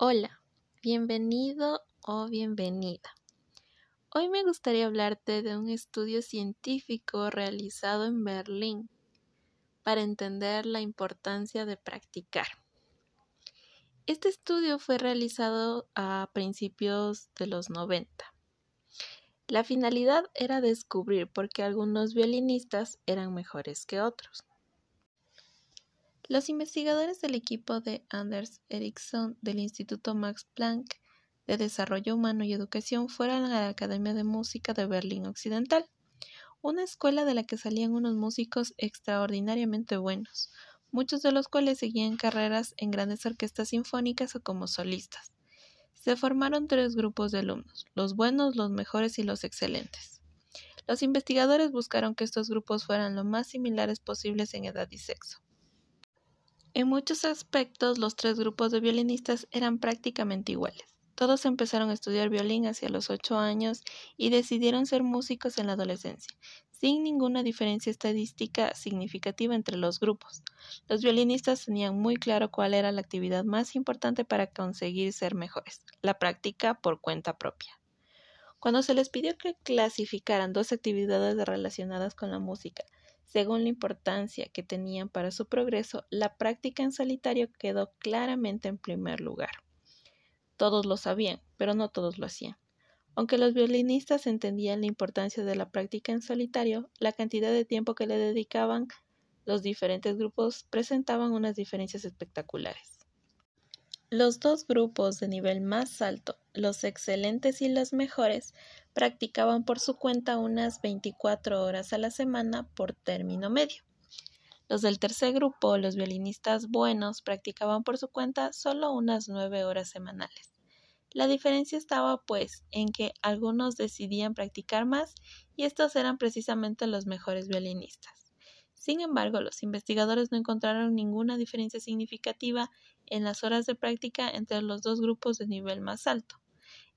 Hola, bienvenido o bienvenida. Hoy me gustaría hablarte de un estudio científico realizado en Berlín para entender la importancia de practicar. Este estudio fue realizado a principios de los 90. La finalidad era descubrir por qué algunos violinistas eran mejores que otros. Los investigadores del equipo de Anders Ericsson del Instituto Max Planck de Desarrollo Humano y Educación fueron a la Academia de Música de Berlín Occidental, una escuela de la que salían unos músicos extraordinariamente buenos, muchos de los cuales seguían carreras en grandes orquestas sinfónicas o como solistas. Se formaron tres grupos de alumnos, los buenos, los mejores y los excelentes. Los investigadores buscaron que estos grupos fueran lo más similares posibles en edad y sexo. En muchos aspectos, los tres grupos de violinistas eran prácticamente iguales. Todos empezaron a estudiar violín hacia los ocho años y decidieron ser músicos en la adolescencia, sin ninguna diferencia estadística significativa entre los grupos. Los violinistas tenían muy claro cuál era la actividad más importante para conseguir ser mejores, la práctica por cuenta propia. Cuando se les pidió que clasificaran dos actividades relacionadas con la música, según la importancia que tenían para su progreso, la práctica en solitario quedó claramente en primer lugar. Todos lo sabían, pero no todos lo hacían. Aunque los violinistas entendían la importancia de la práctica en solitario, la cantidad de tiempo que le dedicaban los diferentes grupos presentaban unas diferencias espectaculares. Los dos grupos de nivel más alto, los excelentes y los mejores, practicaban por su cuenta unas 24 horas a la semana por término medio. Los del tercer grupo, los violinistas buenos, practicaban por su cuenta solo unas 9 horas semanales. La diferencia estaba, pues, en que algunos decidían practicar más y estos eran precisamente los mejores violinistas. Sin embargo, los investigadores no encontraron ninguna diferencia significativa en las horas de práctica entre los dos grupos de nivel más alto.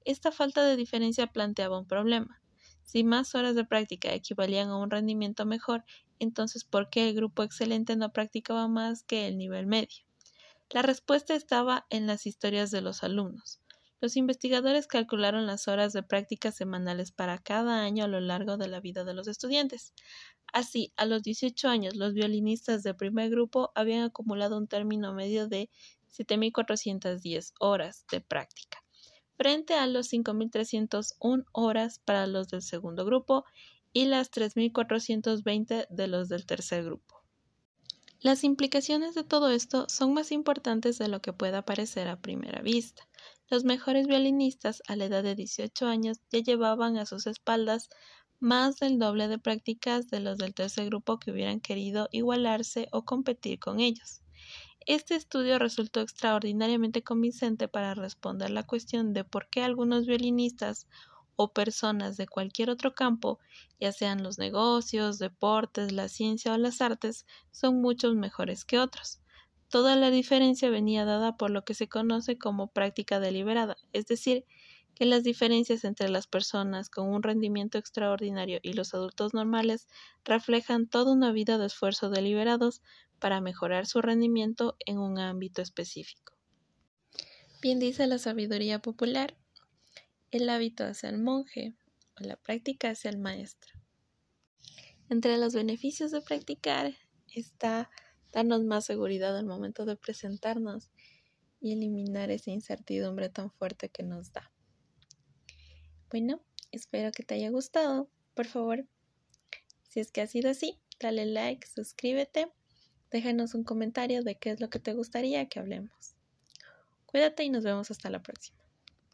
Esta falta de diferencia planteaba un problema. Si más horas de práctica equivalían a un rendimiento mejor, entonces ¿por qué el grupo excelente no practicaba más que el nivel medio? La respuesta estaba en las historias de los alumnos. Los investigadores calcularon las horas de práctica semanales para cada año a lo largo de la vida de los estudiantes. Así, a los 18 años, los violinistas de primer grupo habían acumulado un término medio de 7.410 horas de práctica frente a los 5.301 horas para los del segundo grupo y las 3.420 de los del tercer grupo. Las implicaciones de todo esto son más importantes de lo que pueda parecer a primera vista. Los mejores violinistas a la edad de 18 años ya llevaban a sus espaldas más del doble de prácticas de los del tercer grupo que hubieran querido igualarse o competir con ellos. Este estudio resultó extraordinariamente convincente para responder la cuestión de por qué algunos violinistas o personas de cualquier otro campo, ya sean los negocios, deportes, la ciencia o las artes, son muchos mejores que otros. Toda la diferencia venía dada por lo que se conoce como práctica deliberada, es decir, que las diferencias entre las personas con un rendimiento extraordinario y los adultos normales reflejan toda una vida de esfuerzo deliberados para mejorar su rendimiento en un ámbito específico. Bien dice la sabiduría popular, el hábito hacia el monje o la práctica hacia el maestro. Entre los beneficios de practicar está darnos más seguridad al momento de presentarnos y eliminar esa incertidumbre tan fuerte que nos da. Bueno, espero que te haya gustado. Por favor, si es que ha sido así, dale like, suscríbete Déjanos un comentario de qué es lo que te gustaría que hablemos. Cuídate y nos vemos hasta la próxima.